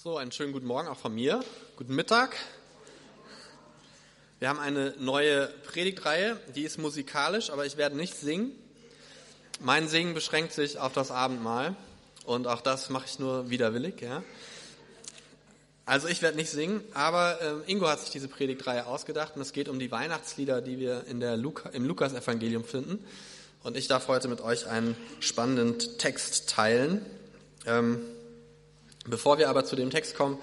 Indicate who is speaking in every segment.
Speaker 1: So, einen schönen guten Morgen auch von mir. Guten Mittag. Wir haben eine neue Predigtreihe, die ist musikalisch, aber ich werde nicht singen. Mein Singen beschränkt sich auf das Abendmahl und auch das mache ich nur widerwillig. Ja. Also ich werde nicht singen, aber äh, Ingo hat sich diese Predigtreihe ausgedacht und es geht um die Weihnachtslieder, die wir in der Luca, im Lukas-Evangelium finden. Und ich darf heute mit euch einen spannenden Text teilen. Ähm, Bevor wir aber zu dem Text kommen,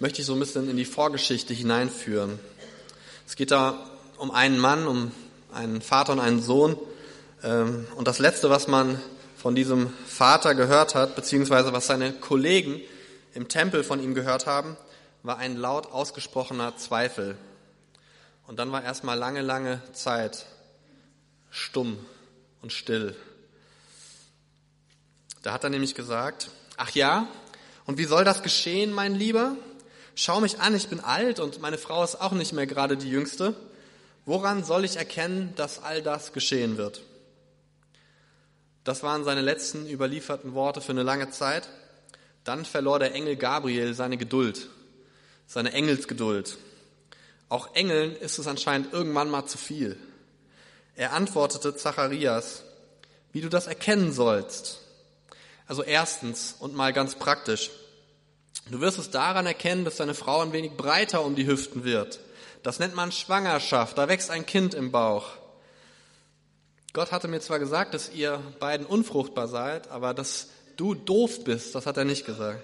Speaker 1: möchte ich so ein bisschen in die Vorgeschichte hineinführen. Es geht da um einen Mann, um einen Vater und einen Sohn. Ähm, und das Letzte, was man von diesem Vater gehört hat, beziehungsweise was seine Kollegen im Tempel von ihm gehört haben, war ein laut ausgesprochener Zweifel. Und dann war erstmal lange, lange Zeit stumm und still. Da hat er nämlich gesagt, ach ja, und wie soll das geschehen, mein Lieber? Schau mich an, ich bin alt und meine Frau ist auch nicht mehr gerade die jüngste. Woran soll ich erkennen, dass all das geschehen wird? Das waren seine letzten überlieferten Worte für eine lange Zeit. Dann verlor der Engel Gabriel seine Geduld, seine Engelsgeduld. Auch Engeln ist es anscheinend irgendwann mal zu viel. Er antwortete Zacharias, wie du das erkennen sollst. Also erstens und mal ganz praktisch. Du wirst es daran erkennen, dass deine Frau ein wenig breiter um die Hüften wird. Das nennt man Schwangerschaft. Da wächst ein Kind im Bauch. Gott hatte mir zwar gesagt, dass ihr beiden unfruchtbar seid, aber dass du doof bist, das hat er nicht gesagt.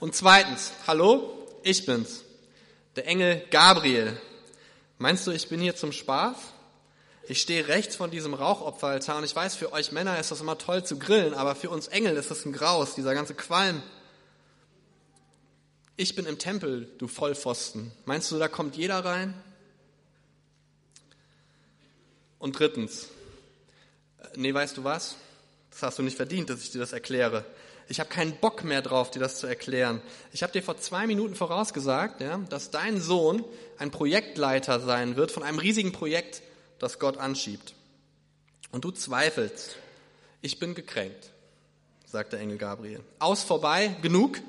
Speaker 1: Und zweitens, hallo, ich bin's, der Engel Gabriel. Meinst du, ich bin hier zum Spaß? Ich stehe rechts von diesem Rauchopferaltar und ich weiß, für euch Männer ist das immer toll zu grillen, aber für uns Engel ist das ein Graus, dieser ganze Qualm. Ich bin im Tempel, du Vollpfosten. Meinst du, da kommt jeder rein? Und drittens, äh, nee, weißt du was? Das hast du nicht verdient, dass ich dir das erkläre. Ich habe keinen Bock mehr drauf, dir das zu erklären. Ich habe dir vor zwei Minuten vorausgesagt, ja, dass dein Sohn ein Projektleiter sein wird von einem riesigen Projekt, das Gott anschiebt. Und du zweifelst. Ich bin gekränkt, sagt der Engel Gabriel. Aus vorbei, genug.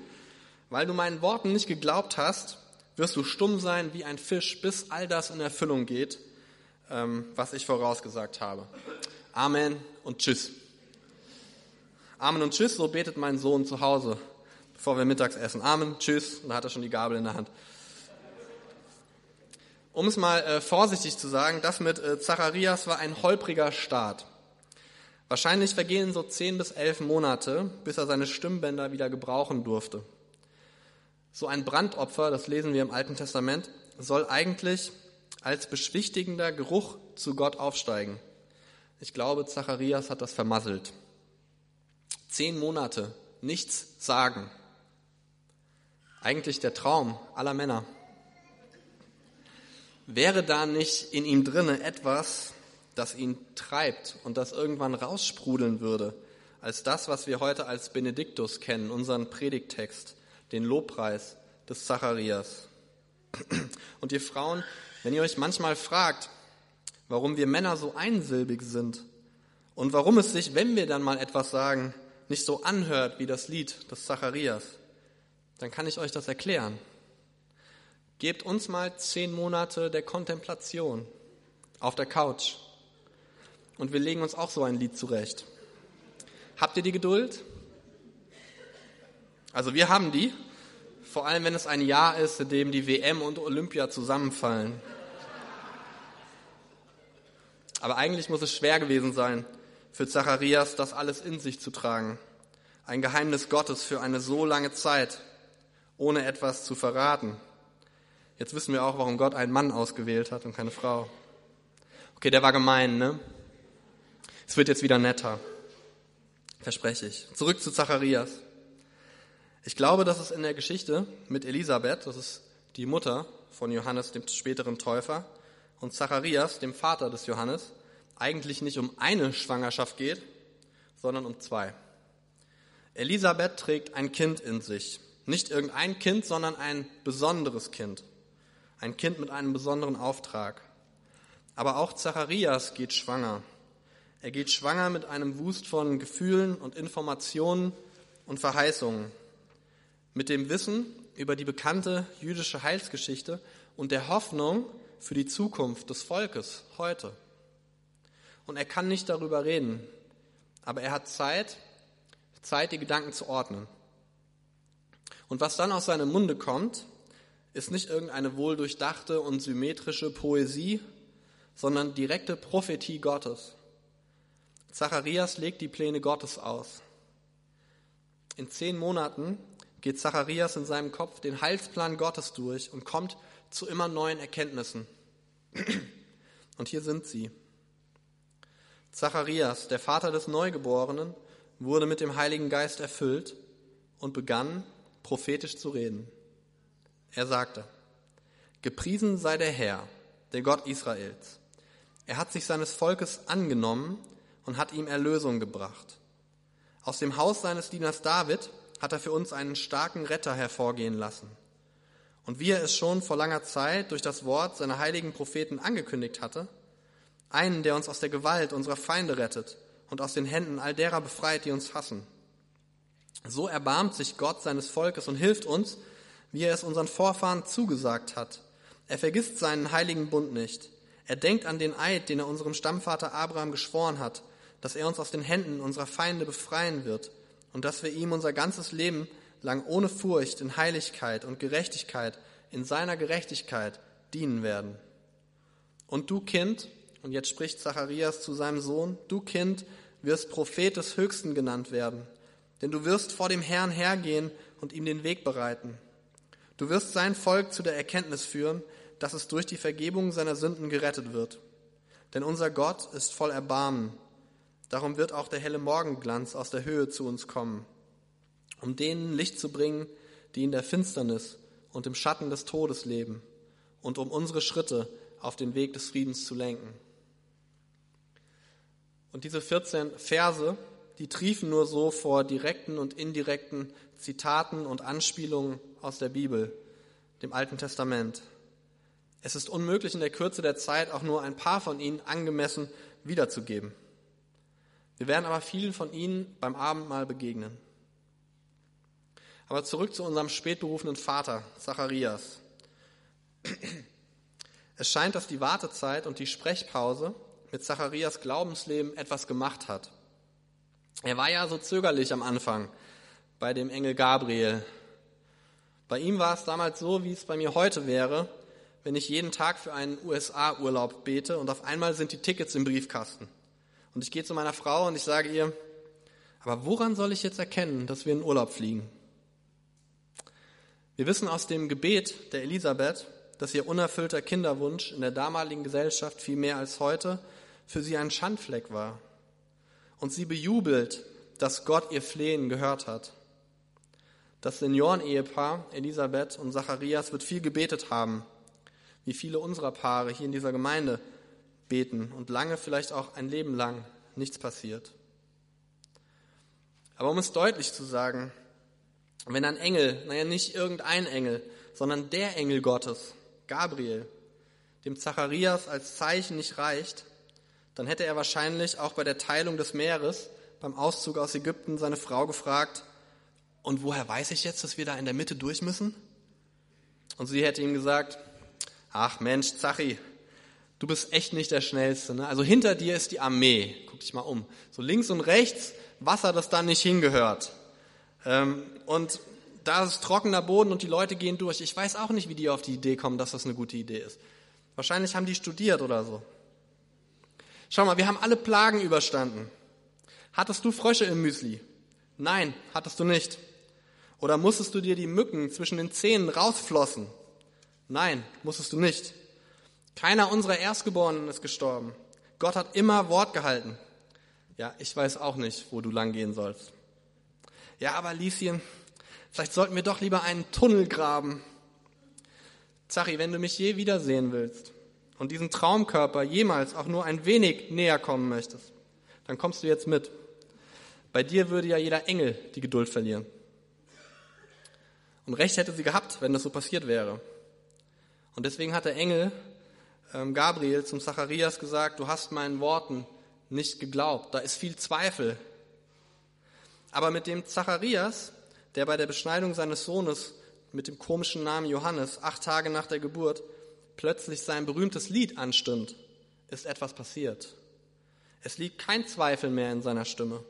Speaker 1: Weil du meinen Worten nicht geglaubt hast, wirst du stumm sein wie ein Fisch, bis all das in Erfüllung geht, ähm, was ich vorausgesagt habe. Amen und Tschüss. Amen und Tschüss, so betet mein Sohn zu Hause, bevor wir mittags essen. Amen, Tschüss, da hat er schon die Gabel in der Hand um es mal äh, vorsichtig zu sagen, das mit äh, Zacharias war ein holpriger Start. Wahrscheinlich vergehen so zehn bis elf Monate, bis er seine Stimmbänder wieder gebrauchen durfte. So ein Brandopfer, das lesen wir im Alten Testament, soll eigentlich als beschwichtigender Geruch zu Gott aufsteigen. Ich glaube, Zacharias hat das vermasselt. Zehn Monate, nichts sagen. Eigentlich der Traum aller Männer. Wäre da nicht in ihm drinne etwas, das ihn treibt und das irgendwann raussprudeln würde, als das, was wir heute als Benediktus kennen, unseren Predigttext, den Lobpreis des Zacharias. Und ihr Frauen, wenn ihr euch manchmal fragt, warum wir Männer so einsilbig sind und warum es sich, wenn wir dann mal etwas sagen, nicht so anhört wie das Lied des Zacharias, dann kann ich euch das erklären. Gebt uns mal zehn Monate der Kontemplation auf der Couch und wir legen uns auch so ein Lied zurecht. Habt ihr die Geduld? Also wir haben die, vor allem wenn es ein Jahr ist, in dem die WM und Olympia zusammenfallen. Aber eigentlich muss es schwer gewesen sein, für Zacharias das alles in sich zu tragen. Ein Geheimnis Gottes für eine so lange Zeit, ohne etwas zu verraten. Jetzt wissen wir auch, warum Gott einen Mann ausgewählt hat und keine Frau. Okay, der war gemein, ne? Es wird jetzt wieder netter. Verspreche ich. Zurück zu Zacharias. Ich glaube, dass es in der Geschichte mit Elisabeth, das ist die Mutter von Johannes, dem späteren Täufer, und Zacharias, dem Vater des Johannes, eigentlich nicht um eine Schwangerschaft geht, sondern um zwei. Elisabeth trägt ein Kind in sich. Nicht irgendein Kind, sondern ein besonderes Kind ein Kind mit einem besonderen Auftrag. Aber auch Zacharias geht schwanger. Er geht schwanger mit einem Wust von Gefühlen und Informationen und Verheißungen. mit dem Wissen über die bekannte jüdische Heilsgeschichte und der Hoffnung für die Zukunft des Volkes heute. Und er kann nicht darüber reden, aber er hat Zeit, Zeit, die Gedanken zu ordnen. Und was dann aus seinem Munde kommt, ist nicht irgendeine wohldurchdachte und symmetrische Poesie, sondern direkte Prophetie Gottes. Zacharias legt die Pläne Gottes aus. In zehn Monaten geht Zacharias in seinem Kopf den Heilsplan Gottes durch und kommt zu immer neuen Erkenntnissen. Und hier sind sie. Zacharias, der Vater des Neugeborenen, wurde mit dem Heiligen Geist erfüllt und begann prophetisch zu reden. Er sagte, Gepriesen sei der Herr, der Gott Israels. Er hat sich seines Volkes angenommen und hat ihm Erlösung gebracht. Aus dem Haus seines Dieners David hat er für uns einen starken Retter hervorgehen lassen. Und wie er es schon vor langer Zeit durch das Wort seiner heiligen Propheten angekündigt hatte, einen, der uns aus der Gewalt unserer Feinde rettet und aus den Händen all derer befreit, die uns hassen. So erbarmt sich Gott seines Volkes und hilft uns, wie er es unseren Vorfahren zugesagt hat. Er vergisst seinen heiligen Bund nicht. Er denkt an den Eid, den er unserem Stammvater Abraham geschworen hat, dass er uns aus den Händen unserer Feinde befreien wird und dass wir ihm unser ganzes Leben lang ohne Furcht in Heiligkeit und Gerechtigkeit, in seiner Gerechtigkeit dienen werden. Und du Kind, und jetzt spricht Zacharias zu seinem Sohn, du Kind wirst Prophet des Höchsten genannt werden, denn du wirst vor dem Herrn hergehen und ihm den Weg bereiten. Du wirst sein Volk zu der Erkenntnis führen, dass es durch die Vergebung seiner Sünden gerettet wird. Denn unser Gott ist voll Erbarmen Darum wird auch der helle Morgenglanz aus der Höhe zu uns kommen, um denen Licht zu bringen, die in der Finsternis und im Schatten des Todes leben, und um unsere Schritte auf den Weg des Friedens zu lenken. Und diese 14 Verse, die triefen nur so vor direkten und indirekten Zitaten und Anspielungen aus der Bibel, dem Alten Testament. Es ist unmöglich in der Kürze der Zeit auch nur ein paar von ihnen angemessen wiederzugeben. Wir werden aber vielen von ihnen beim Abendmahl begegnen. Aber zurück zu unserem spätberufenen Vater, Zacharias. Es scheint, dass die Wartezeit und die Sprechpause mit Zacharias Glaubensleben etwas gemacht hat. Er war ja so zögerlich am Anfang bei dem Engel Gabriel. Bei ihm war es damals so, wie es bei mir heute wäre, wenn ich jeden Tag für einen USA-Urlaub bete und auf einmal sind die Tickets im Briefkasten. Und ich gehe zu meiner Frau und ich sage ihr, aber woran soll ich jetzt erkennen, dass wir in Urlaub fliegen? Wir wissen aus dem Gebet der Elisabeth, dass ihr unerfüllter Kinderwunsch in der damaligen Gesellschaft viel mehr als heute für sie ein Schandfleck war. Und sie bejubelt, dass Gott ihr Flehen gehört hat. Das Seniorenehepaar Elisabeth und Zacharias wird viel gebetet haben, wie viele unserer Paare hier in dieser Gemeinde beten und lange, vielleicht auch ein Leben lang, nichts passiert. Aber um es deutlich zu sagen, wenn ein Engel, naja, nicht irgendein Engel, sondern der Engel Gottes, Gabriel, dem Zacharias als Zeichen nicht reicht, dann hätte er wahrscheinlich auch bei der Teilung des Meeres beim Auszug aus Ägypten seine Frau gefragt, und woher weiß ich jetzt, dass wir da in der Mitte durch müssen? Und sie hätte ihm gesagt, ach Mensch, Zachi, du bist echt nicht der Schnellste. Ne? Also hinter dir ist die Armee. Guck dich mal um. So links und rechts Wasser, das da nicht hingehört. Ähm, und da ist trockener Boden und die Leute gehen durch. Ich weiß auch nicht, wie die auf die Idee kommen, dass das eine gute Idee ist. Wahrscheinlich haben die studiert oder so. Schau mal, wir haben alle Plagen überstanden. Hattest du Frösche im Müsli? Nein, hattest du nicht. Oder musstest du dir die Mücken zwischen den Zähnen rausflossen? Nein, musstest du nicht. Keiner unserer Erstgeborenen ist gestorben. Gott hat immer Wort gehalten. Ja, ich weiß auch nicht, wo du lang gehen sollst. Ja, aber Lieschen, vielleicht sollten wir doch lieber einen Tunnel graben. Zachi, wenn du mich je wiedersehen willst und diesen Traumkörper jemals auch nur ein wenig näher kommen möchtest, dann kommst du jetzt mit. Bei dir würde ja jeder Engel die Geduld verlieren. Und recht hätte sie gehabt, wenn das so passiert wäre. Und deswegen hat der Engel ähm, Gabriel zum Zacharias gesagt, du hast meinen Worten nicht geglaubt, da ist viel Zweifel. Aber mit dem Zacharias der bei der Beschneidung seines Sohnes mit dem komischen Namen Johannes acht Tage nach der Geburt plötzlich sein berühmtes Lied anstimmt, ist etwas passiert. Es liegt kein Zweifel mehr in seiner Stimme.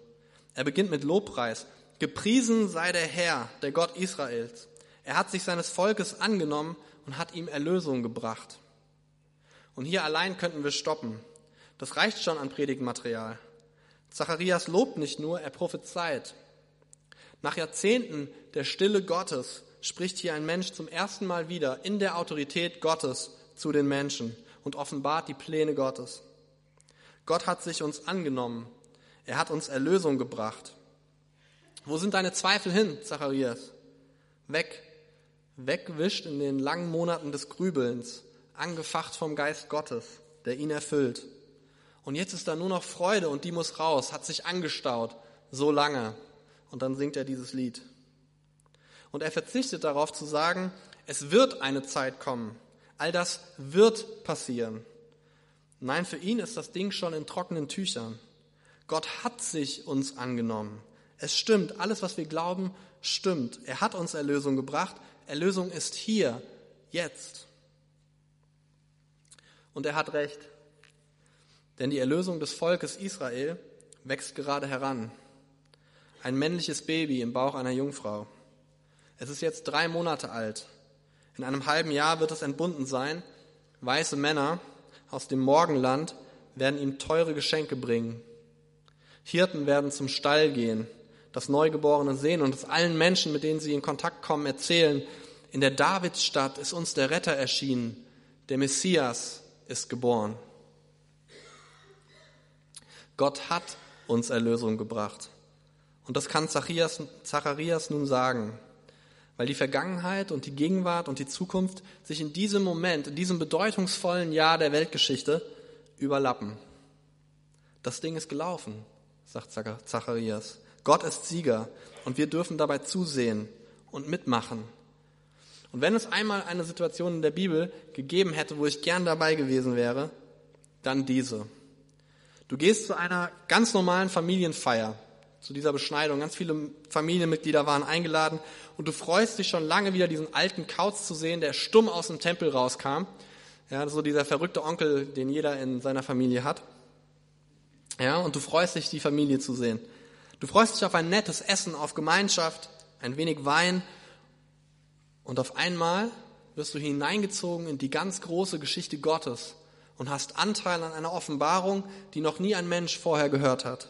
Speaker 1: Er beginnt mit Lobpreis. Gepriesen sei der Herr, der Gott Israels. Er hat sich seines Volkes angenommen und hat ihm Erlösung gebracht. Und hier allein könnten wir stoppen. Das reicht schon an Predigtmaterial. Zacharias lobt nicht nur, er prophezeit. Nach Jahrzehnten der Stille Gottes spricht hier ein Mensch zum ersten Mal wieder in der Autorität Gottes zu den Menschen und offenbart die Pläne Gottes. Gott hat sich uns angenommen. Er hat uns Erlösung gebracht. Wo sind deine Zweifel hin, Zacharias? Weg. Wegwischt in den langen Monaten des Grübelns, angefacht vom Geist Gottes, der ihn erfüllt. Und jetzt ist da nur noch Freude und die muss raus, hat sich angestaut, so lange. Und dann singt er dieses Lied. Und er verzichtet darauf zu sagen, es wird eine Zeit kommen. All das wird passieren. Nein, für ihn ist das Ding schon in trockenen Tüchern. Gott hat sich uns angenommen. Es stimmt, alles, was wir glauben, stimmt. Er hat uns Erlösung gebracht. Erlösung ist hier, jetzt. Und er hat recht. Denn die Erlösung des Volkes Israel wächst gerade heran. Ein männliches Baby im Bauch einer Jungfrau. Es ist jetzt drei Monate alt. In einem halben Jahr wird es entbunden sein. Weiße Männer aus dem Morgenland werden ihm teure Geschenke bringen. Hirten werden zum Stall gehen, das Neugeborene sehen und es allen Menschen, mit denen sie in Kontakt kommen, erzählen, in der Davidsstadt ist uns der Retter erschienen, der Messias ist geboren. Gott hat uns Erlösung gebracht. Und das kann Zacharias, Zacharias nun sagen weil die Vergangenheit und die Gegenwart und die Zukunft sich in diesem Moment, in diesem bedeutungsvollen Jahr der Weltgeschichte überlappen. Das Ding ist gelaufen, sagt Zacharias. Gott ist Sieger und wir dürfen dabei zusehen und mitmachen. Und wenn es einmal eine Situation in der Bibel gegeben hätte, wo ich gern dabei gewesen wäre, dann diese. Du gehst zu einer ganz normalen Familienfeier zu dieser Beschneidung. Ganz viele Familienmitglieder waren eingeladen und du freust dich schon lange wieder diesen alten Kauz zu sehen, der stumm aus dem Tempel rauskam. Ja, so dieser verrückte Onkel, den jeder in seiner Familie hat. Ja, und du freust dich, die Familie zu sehen. Du freust dich auf ein nettes Essen, auf Gemeinschaft, ein wenig Wein und auf einmal wirst du hineingezogen in die ganz große Geschichte Gottes und hast Anteil an einer Offenbarung, die noch nie ein Mensch vorher gehört hat.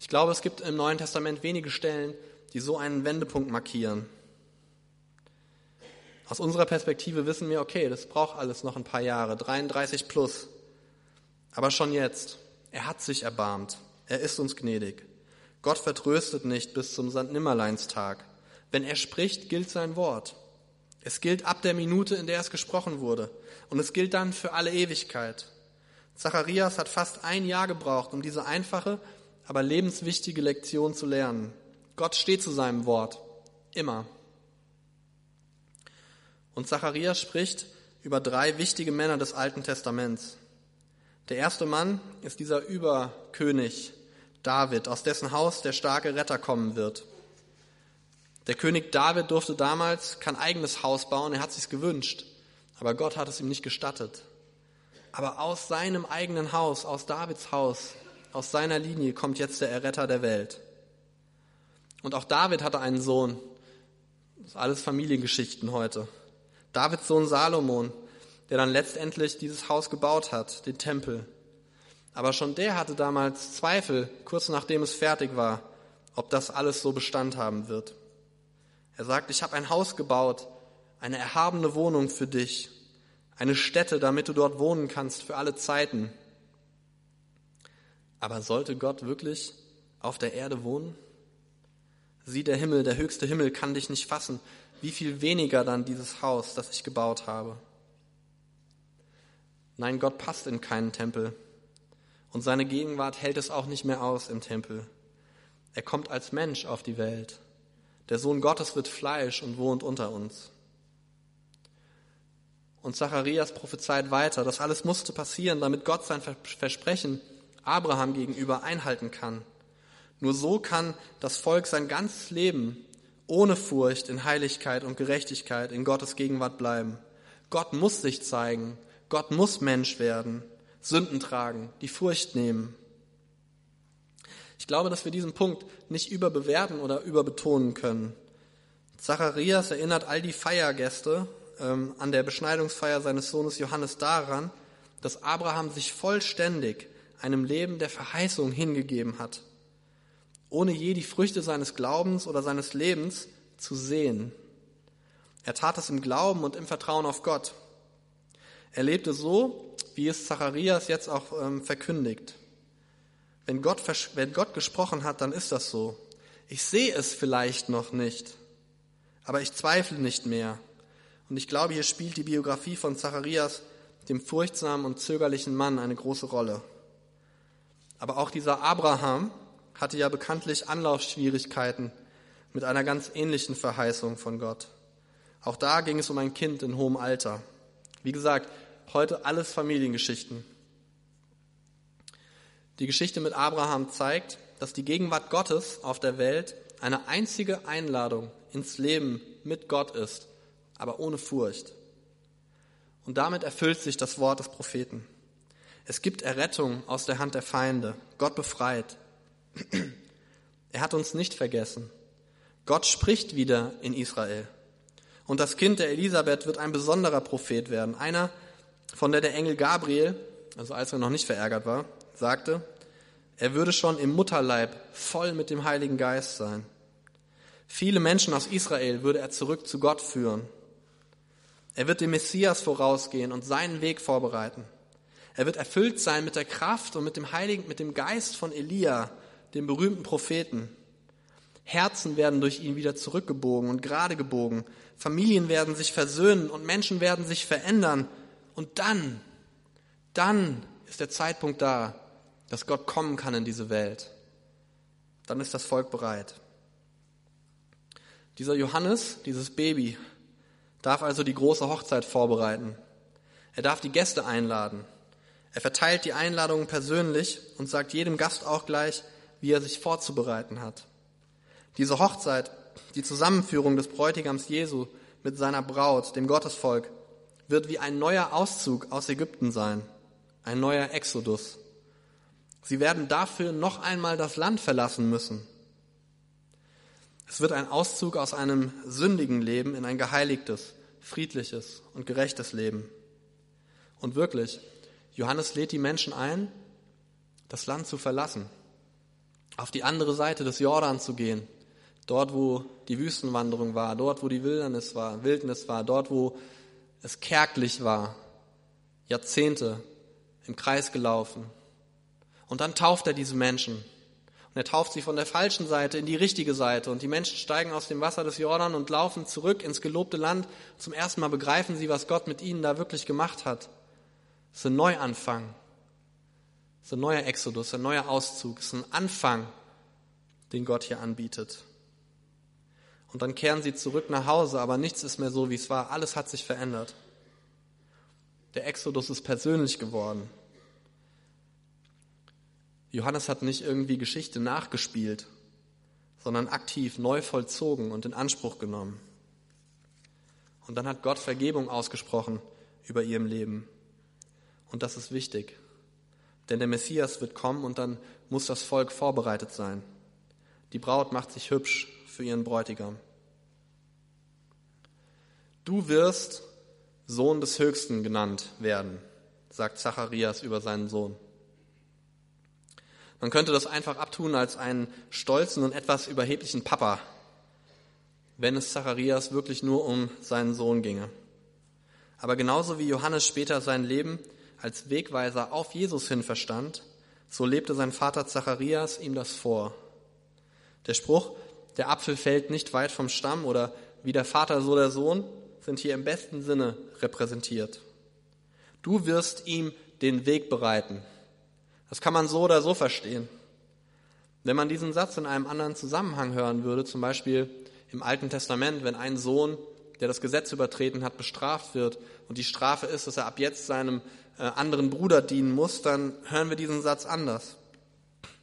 Speaker 1: Ich glaube, es gibt im Neuen Testament wenige Stellen, die so einen Wendepunkt markieren. Aus unserer Perspektive wissen wir, okay, das braucht alles noch ein paar Jahre, 33 plus. Aber schon jetzt, er hat sich erbarmt, er ist uns gnädig. Gott vertröstet nicht bis zum St. Nimmerleinstag. Wenn er spricht, gilt sein Wort. Es gilt ab der Minute, in der es gesprochen wurde. Und es gilt dann für alle Ewigkeit. Zacharias hat fast ein Jahr gebraucht, um diese einfache aber lebenswichtige Lektion zu lernen. Gott steht zu seinem Wort. Immer. Und Zacharias spricht über drei wichtige Männer des Alten Testaments. Der erste Mann ist dieser Überkönig David, aus dessen Haus der starke Retter kommen wird. Der König David durfte damals kein eigenes Haus bauen, er hat sich's gewünscht, aber Gott hat es ihm nicht gestattet. Aber aus seinem eigenen Haus, aus Davids Haus, aus seiner Linie kommt jetzt der Erretter der Welt. Und auch David hatte einen Sohn. Das ist alles Familiengeschichten heute. Davids Sohn Salomon, der dann letztendlich dieses Haus gebaut hat, den Tempel. Aber schon der hatte damals Zweifel, kurz nachdem es fertig war, ob das alles so Bestand haben wird. Er sagt, ich habe ein Haus gebaut, eine erhabene Wohnung für dich, eine Stätte, damit du dort wohnen kannst für alle Zeiten. Aber sollte Gott wirklich auf der Erde wohnen? Sieh, der Himmel, der höchste Himmel kann dich nicht fassen. Wie viel weniger dann dieses Haus, das ich gebaut habe? Nein, Gott passt in keinen Tempel. Und seine Gegenwart hält es auch nicht mehr aus im Tempel. Er kommt als Mensch auf die Welt. Der Sohn Gottes wird Fleisch und wohnt unter uns. Und Zacharias prophezeit weiter, das alles musste passieren, damit Gott sein Versprechen Abraham gegenüber einhalten kann. Nur so kann das Volk sein ganzes Leben ohne Furcht in Heiligkeit und Gerechtigkeit in Gottes Gegenwart bleiben. Gott muss sich zeigen, Gott muss Mensch werden, Sünden tragen, die Furcht nehmen. Ich glaube, dass wir diesen Punkt nicht überbewerten oder überbetonen können. Zacharias erinnert all die Feiergäste ähm, an der Beschneidungsfeier seines Sohnes Johannes daran, dass Abraham sich vollständig einem Leben der Verheißung hingegeben hat, ohne je die Früchte seines Glaubens oder seines Lebens zu sehen. Er tat es im Glauben und im Vertrauen auf Gott. Er lebte so, wie es Zacharias jetzt auch ähm, verkündigt. Wenn Gott, wenn Gott gesprochen hat, dann ist das so. Ich sehe es vielleicht noch nicht, aber ich zweifle nicht mehr. Und ich glaube, hier spielt die Biografie von Zacharias, dem furchtsamen und zögerlichen Mann, eine große Rolle. Aber auch dieser Abraham hatte ja bekanntlich Anlaufschwierigkeiten mit einer ganz ähnlichen Verheißung von Gott. Auch da ging es um ein Kind in hohem Alter. Wie gesagt, heute alles Familiengeschichten. Die Geschichte mit Abraham zeigt, dass die Gegenwart Gottes auf der Welt eine einzige Einladung ins Leben mit Gott ist, aber ohne Furcht. Und damit erfüllt sich das Wort des Propheten. Es gibt Errettung aus der Hand der Feinde. Gott befreit. Er hat uns nicht vergessen. Gott spricht wieder in Israel. Und das Kind der Elisabeth wird ein besonderer Prophet werden. Einer, von der der Engel Gabriel, also als er noch nicht verärgert war, sagte, er würde schon im Mutterleib voll mit dem Heiligen Geist sein. Viele Menschen aus Israel würde er zurück zu Gott führen. Er wird dem Messias vorausgehen und seinen Weg vorbereiten. Er wird erfüllt sein mit der Kraft und mit dem Heiligen, mit dem Geist von Elia, dem berühmten Propheten. Herzen werden durch ihn wieder zurückgebogen und gerade gebogen. Familien werden sich versöhnen und Menschen werden sich verändern. Und dann, dann ist der Zeitpunkt da, dass Gott kommen kann in diese Welt. Dann ist das Volk bereit. Dieser Johannes, dieses Baby, darf also die große Hochzeit vorbereiten. Er darf die Gäste einladen. Er verteilt die Einladungen persönlich und sagt jedem Gast auch gleich, wie er sich vorzubereiten hat. Diese Hochzeit, die Zusammenführung des Bräutigams Jesu mit seiner Braut, dem Gottesvolk, wird wie ein neuer Auszug aus Ägypten sein, ein neuer Exodus. Sie werden dafür noch einmal das Land verlassen müssen. Es wird ein Auszug aus einem sündigen Leben in ein geheiligtes, friedliches und gerechtes Leben. Und wirklich, Johannes lädt die Menschen ein, das Land zu verlassen, auf die andere Seite des Jordan zu gehen, dort wo die Wüstenwanderung war, dort wo die Wildnis war, Wildnis war, dort wo es kärglich war, Jahrzehnte im Kreis gelaufen. Und dann tauft er diese Menschen. Und er tauft sie von der falschen Seite in die richtige Seite. Und die Menschen steigen aus dem Wasser des Jordan und laufen zurück ins gelobte Land. Zum ersten Mal begreifen sie, was Gott mit ihnen da wirklich gemacht hat. Es ist ein Neuanfang. Es ist ein neuer Exodus, ein neuer Auszug. Es ist ein Anfang, den Gott hier anbietet. Und dann kehren sie zurück nach Hause, aber nichts ist mehr so, wie es war. Alles hat sich verändert. Der Exodus ist persönlich geworden. Johannes hat nicht irgendwie Geschichte nachgespielt, sondern aktiv neu vollzogen und in Anspruch genommen. Und dann hat Gott Vergebung ausgesprochen über ihrem Leben. Und das ist wichtig. Denn der Messias wird kommen und dann muss das Volk vorbereitet sein. Die Braut macht sich hübsch für ihren Bräutigam. Du wirst Sohn des Höchsten genannt werden, sagt Zacharias über seinen Sohn. Man könnte das einfach abtun als einen stolzen und etwas überheblichen Papa, wenn es Zacharias wirklich nur um seinen Sohn ginge. Aber genauso wie Johannes später sein Leben als Wegweiser auf Jesus hin verstand, so lebte sein Vater Zacharias ihm das vor. Der Spruch, der Apfel fällt nicht weit vom Stamm oder wie der Vater so der Sohn, sind hier im besten Sinne repräsentiert. Du wirst ihm den Weg bereiten. Das kann man so oder so verstehen. Wenn man diesen Satz in einem anderen Zusammenhang hören würde, zum Beispiel im Alten Testament, wenn ein Sohn, der das Gesetz übertreten hat, bestraft wird und die Strafe ist, dass er ab jetzt seinem äh, anderen Bruder dienen muss, dann hören wir diesen Satz anders.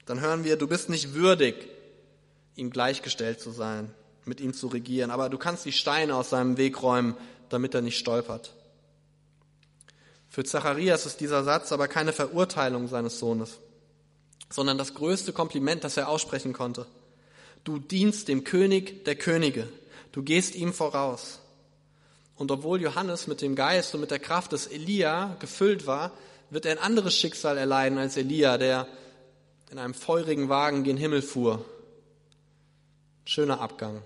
Speaker 1: dann hören wir, du bist nicht würdig, ihm gleichgestellt zu sein, mit ihm zu regieren, aber du kannst die Steine aus seinem Weg räumen, damit er nicht stolpert. Für Zacharias ist dieser Satz aber keine Verurteilung seines Sohnes, sondern das größte Kompliment, das er aussprechen konnte. Du dienst dem König der Könige, du gehst ihm voraus. Und obwohl Johannes mit dem Geist und mit der Kraft des Elia gefüllt war, wird er ein anderes Schicksal erleiden als Elia, der in einem feurigen Wagen gen Himmel fuhr. Schöner Abgang.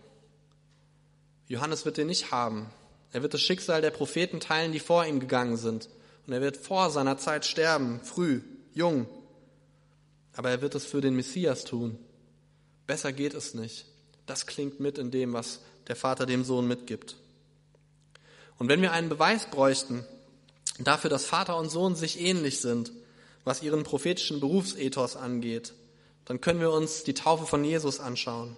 Speaker 1: Johannes wird den nicht haben. Er wird das Schicksal der Propheten teilen, die vor ihm gegangen sind. Und er wird vor seiner Zeit sterben, früh, jung. Aber er wird es für den Messias tun. Besser geht es nicht. Das klingt mit in dem, was der Vater dem Sohn mitgibt. Und wenn wir einen Beweis bräuchten dafür, dass Vater und Sohn sich ähnlich sind, was ihren prophetischen Berufsethos angeht, dann können wir uns die Taufe von Jesus anschauen.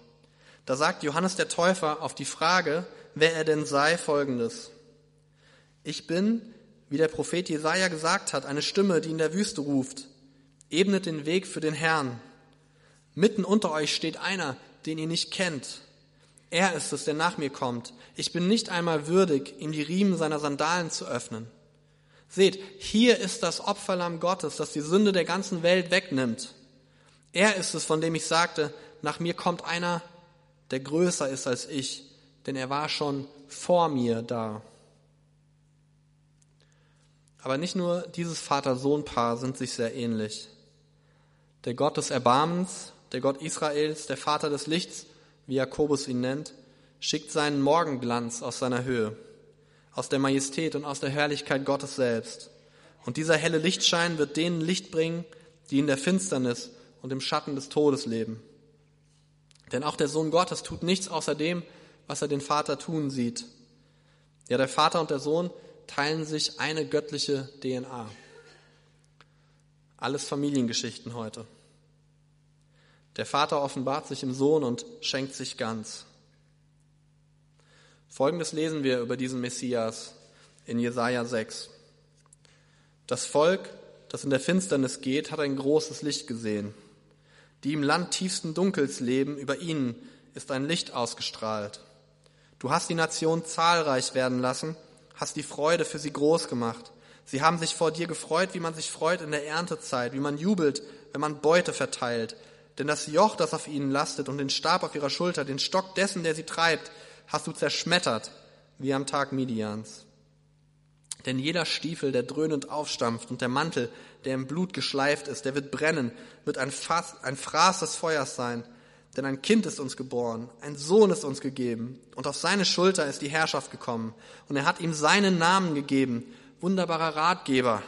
Speaker 1: Da sagt Johannes der Täufer auf die Frage, wer er denn sei, folgendes. Ich bin, wie der Prophet Jesaja gesagt hat, eine Stimme, die in der Wüste ruft. Ebnet den Weg für den Herrn. Mitten unter euch steht einer, den ihr nicht kennt. Er ist es, der nach mir kommt. Ich bin nicht einmal würdig, ihm die Riemen seiner Sandalen zu öffnen. Seht, hier ist das Opferlamm Gottes, das die Sünde der ganzen Welt wegnimmt. Er ist es, von dem ich sagte, nach mir kommt einer, der größer ist als ich, denn er war schon vor mir da. Aber nicht nur dieses Vater-Sohn-Paar sind sich sehr ähnlich. Der Gott des Erbarmens, der Gott Israels, der Vater des Lichts, wie Jakobus ihn nennt, schickt seinen Morgenglanz aus seiner Höhe aus der Majestät und aus der Herrlichkeit Gottes selbst. Und dieser helle Lichtschein wird denen Licht bringen, die in der Finsternis und im Schatten des Todes leben. Denn auch der Sohn Gottes tut nichts außer dem, was er den Vater tun sieht. Ja, der Vater und der Sohn teilen sich eine göttliche DNA. Alles Familiengeschichten heute. Der Vater offenbart sich im Sohn und schenkt sich ganz. Folgendes lesen wir über diesen Messias in Jesaja 6. Das Volk, das in der Finsternis geht, hat ein großes Licht gesehen. Die im Land tiefsten Dunkels leben, über ihnen ist ein Licht ausgestrahlt. Du hast die Nation zahlreich werden lassen, hast die Freude für sie groß gemacht. Sie haben sich vor dir gefreut, wie man sich freut in der Erntezeit, wie man jubelt, wenn man Beute verteilt. Denn das Joch, das auf ihnen lastet und den Stab auf ihrer Schulter, den Stock dessen, der sie treibt, hast du zerschmettert, wie am Tag Midians. Denn jeder Stiefel, der dröhnend aufstampft und der Mantel, der im Blut geschleift ist, der wird brennen, wird ein, Fass, ein Fraß des Feuers sein. Denn ein Kind ist uns geboren, ein Sohn ist uns gegeben, und auf seine Schulter ist die Herrschaft gekommen. Und er hat ihm seinen Namen gegeben, wunderbarer Ratgeber,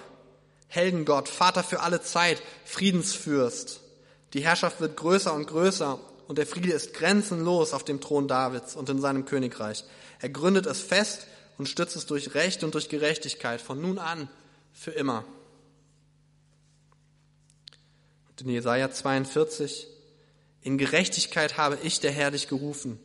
Speaker 1: Heldengott, Vater für alle Zeit, Friedensfürst. Die Herrschaft wird größer und größer und der Friede ist grenzenlos auf dem Thron Davids und in seinem Königreich. Er gründet es fest und stützt es durch Recht und durch Gerechtigkeit von nun an für immer. Und in Jesaja 42, in Gerechtigkeit habe ich, der Herr, dich gerufen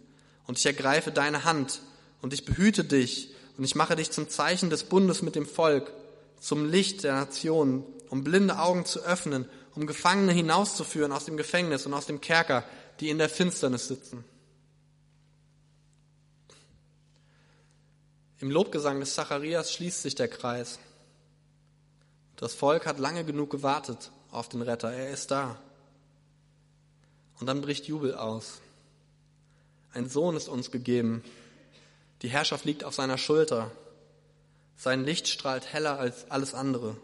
Speaker 1: und ich ergreife deine Hand und ich behüte dich und ich mache dich zum Zeichen des Bundes mit dem Volk, zum Licht der Nationen, um blinde Augen zu öffnen, um Gefangene hinauszuführen aus dem Gefängnis und aus dem Kerker, die in der Finsternis sitzen. Im Lobgesang des Zacharias schließt sich der Kreis. Das Volk hat lange genug gewartet auf den Retter. Er ist da. Und dann bricht Jubel aus. Ein Sohn ist uns gegeben. Die Herrschaft liegt auf seiner Schulter. Sein Licht strahlt heller als alles andere.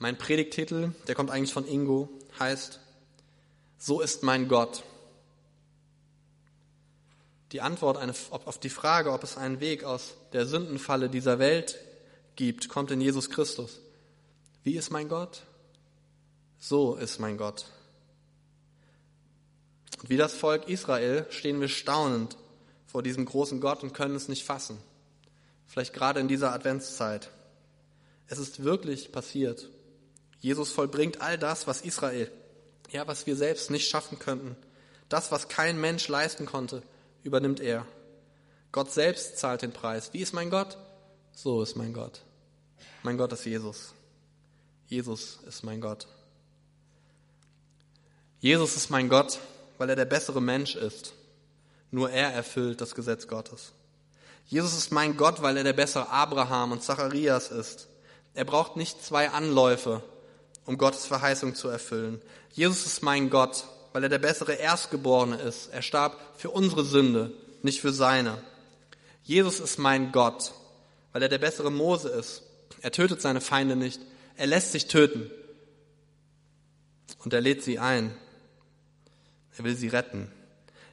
Speaker 1: Mein Predigtitel, der kommt eigentlich von Ingo, heißt so ist mein Gott. Die Antwort auf die Frage, ob es einen Weg aus der Sündenfalle dieser Welt gibt, kommt in Jesus Christus. Wie ist mein Gott? So ist mein Gott. Und wie das Volk Israel stehen wir staunend vor diesem großen Gott und können es nicht fassen. Vielleicht gerade in dieser Adventszeit. Es ist wirklich passiert. Jesus vollbringt all das, was Israel ja, was wir selbst nicht schaffen könnten. Das, was kein Mensch leisten konnte, übernimmt er. Gott selbst zahlt den Preis. Wie ist mein Gott? So ist mein Gott. Mein Gott ist Jesus. Jesus ist mein Gott. Jesus ist mein Gott, weil er der bessere Mensch ist. Nur er erfüllt das Gesetz Gottes. Jesus ist mein Gott, weil er der bessere Abraham und Zacharias ist. Er braucht nicht zwei Anläufe, um Gottes Verheißung zu erfüllen. Jesus ist mein Gott, weil er der bessere Erstgeborene ist. Er starb für unsere Sünde, nicht für seine. Jesus ist mein Gott, weil er der bessere Mose ist. Er tötet seine Feinde nicht. Er lässt sich töten. Und er lädt sie ein. Er will sie retten.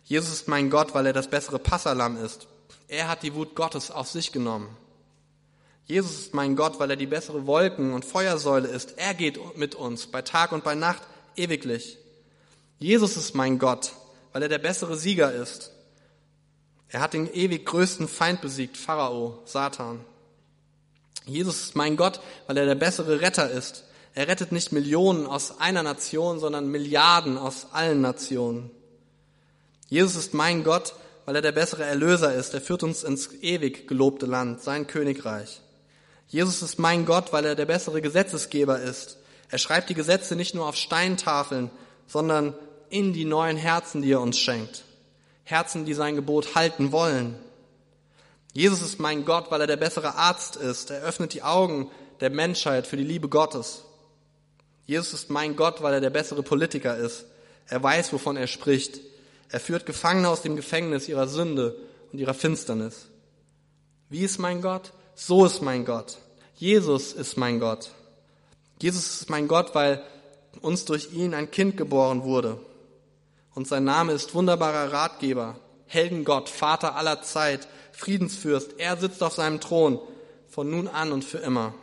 Speaker 1: Jesus ist mein Gott, weil er das bessere Passalam ist. Er hat die Wut Gottes auf sich genommen. Jesus ist mein Gott, weil er die bessere Wolken- und Feuersäule ist. Er geht mit uns bei Tag und bei Nacht ewiglich. Jesus ist mein Gott, weil er der bessere Sieger ist. Er hat den ewig größten Feind besiegt, Pharao, Satan. Jesus ist mein Gott, weil er der bessere Retter ist. Er rettet nicht Millionen aus einer Nation, sondern Milliarden aus allen Nationen. Jesus ist mein Gott, weil er der bessere Erlöser ist. Er führt uns ins ewig gelobte Land, sein Königreich. Jesus ist mein Gott, weil er der bessere Gesetzesgeber ist. Er schreibt die Gesetze nicht nur auf Steintafeln, sondern in die neuen Herzen, die er uns schenkt. Herzen, die sein Gebot halten wollen. Jesus ist mein Gott, weil er der bessere Arzt ist. Er öffnet die Augen der Menschheit für die Liebe Gottes. Jesus ist mein Gott, weil er der bessere Politiker ist. Er weiß, wovon er spricht. Er führt Gefangene aus dem Gefängnis ihrer Sünde und ihrer Finsternis. Wie ist mein Gott? So ist mein Gott. Jesus ist mein Gott. Jesus ist mein Gott, weil uns durch ihn ein Kind geboren wurde. Und sein Name ist wunderbarer Ratgeber, Heldengott, Vater aller Zeit, Friedensfürst. Er sitzt auf seinem Thron von nun an und für immer.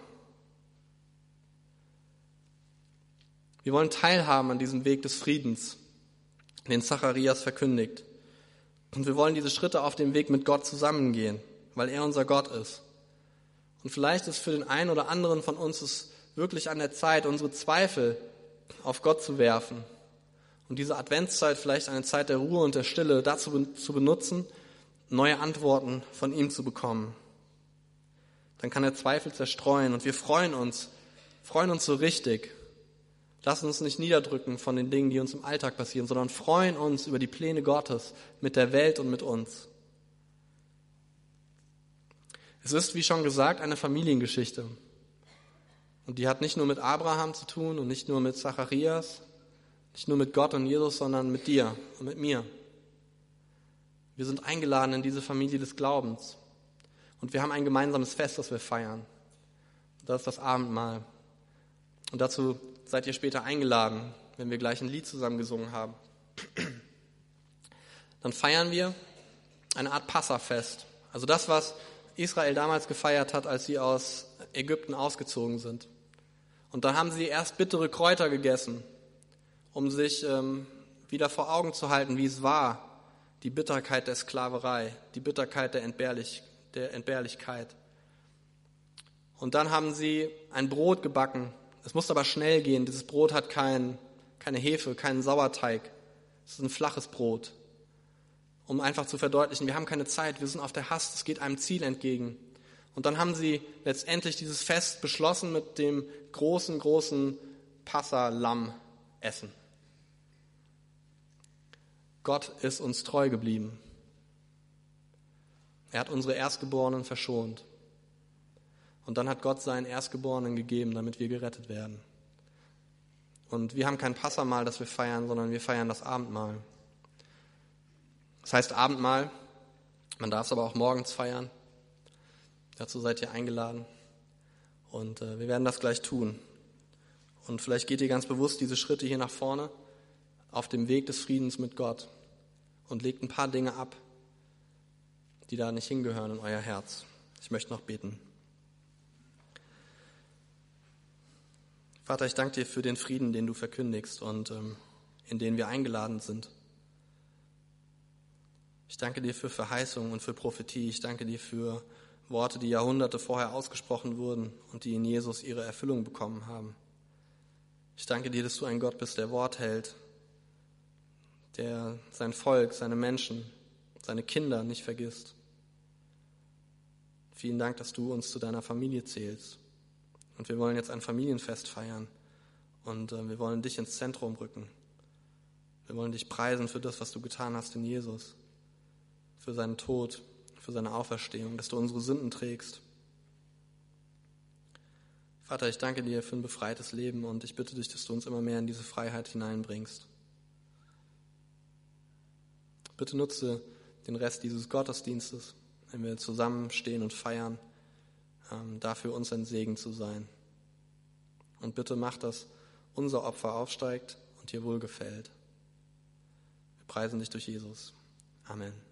Speaker 1: Wir wollen teilhaben an diesem Weg des Friedens den Zacharias verkündigt. Und wir wollen diese Schritte auf dem Weg mit Gott zusammengehen, weil er unser Gott ist. Und vielleicht ist für den einen oder anderen von uns es wirklich an der Zeit, unsere Zweifel auf Gott zu werfen und diese Adventszeit vielleicht eine Zeit der Ruhe und der Stille dazu zu benutzen, neue Antworten von ihm zu bekommen. Dann kann er Zweifel zerstreuen und wir freuen uns, freuen uns so richtig Lassen uns nicht niederdrücken von den Dingen, die uns im Alltag passieren, sondern freuen uns über die Pläne Gottes mit der Welt und mit uns. Es ist, wie schon gesagt, eine Familiengeschichte. Und die hat nicht nur mit Abraham zu tun und nicht nur mit Zacharias, nicht nur mit Gott und Jesus, sondern mit dir und mit mir. Wir sind eingeladen in diese Familie des Glaubens. Und wir haben ein gemeinsames Fest, das wir feiern. Das ist das Abendmahl. Und dazu seid ihr später eingeladen, wenn wir gleich ein Lied zusammen gesungen haben. Dann feiern wir eine Art Passafest. Also das, was Israel damals gefeiert hat, als sie aus Ägypten ausgezogen sind. Und dann haben sie erst bittere Kräuter gegessen, um sich ähm, wieder vor Augen zu halten, wie es war, die Bitterkeit der Sklaverei, die Bitterkeit der, Entbehrlich, der Entbehrlichkeit. Und dann haben sie ein Brot gebacken, es muss aber schnell gehen. Dieses Brot hat kein, keine Hefe, keinen Sauerteig. Es ist ein flaches Brot. Um einfach zu verdeutlichen, wir haben keine Zeit, wir sind auf der Hast, es geht einem Ziel entgegen. Und dann haben sie letztendlich dieses Fest beschlossen mit dem großen, großen Passa-Lamm-Essen. Gott ist uns treu geblieben. Er hat unsere Erstgeborenen verschont. Und dann hat Gott seinen Erstgeborenen gegeben, damit wir gerettet werden. Und wir haben kein Passamal, das wir feiern, sondern wir feiern das Abendmahl. Das heißt Abendmahl, man darf es aber auch morgens feiern. Dazu seid ihr eingeladen. Und äh, wir werden das gleich tun. Und vielleicht geht ihr ganz bewusst diese Schritte hier nach vorne auf dem Weg des Friedens mit Gott und legt ein paar Dinge ab, die da nicht hingehören in euer Herz. Ich möchte noch beten. Vater, ich danke dir für den Frieden, den du verkündigst und ähm, in den wir eingeladen sind. Ich danke dir für Verheißung und für Prophetie. Ich danke dir für Worte, die Jahrhunderte vorher ausgesprochen wurden und die in Jesus ihre Erfüllung bekommen haben. Ich danke dir, dass du ein Gott bist, der Wort hält, der sein Volk, seine Menschen, seine Kinder nicht vergisst. Vielen Dank, dass du uns zu deiner Familie zählst. Und wir wollen jetzt ein Familienfest feiern. Und äh, wir wollen dich ins Zentrum rücken. Wir wollen dich preisen für das, was du getan hast in Jesus, für seinen Tod, für seine Auferstehung, dass du unsere Sünden trägst. Vater, ich danke dir für ein befreites Leben und ich bitte dich, dass du uns immer mehr in diese Freiheit hineinbringst. Bitte nutze den Rest dieses Gottesdienstes, wenn wir zusammenstehen und feiern, ähm, dafür uns ein Segen zu sein. Und bitte mach, dass unser Opfer aufsteigt und dir wohlgefällt. Wir preisen dich durch Jesus. Amen.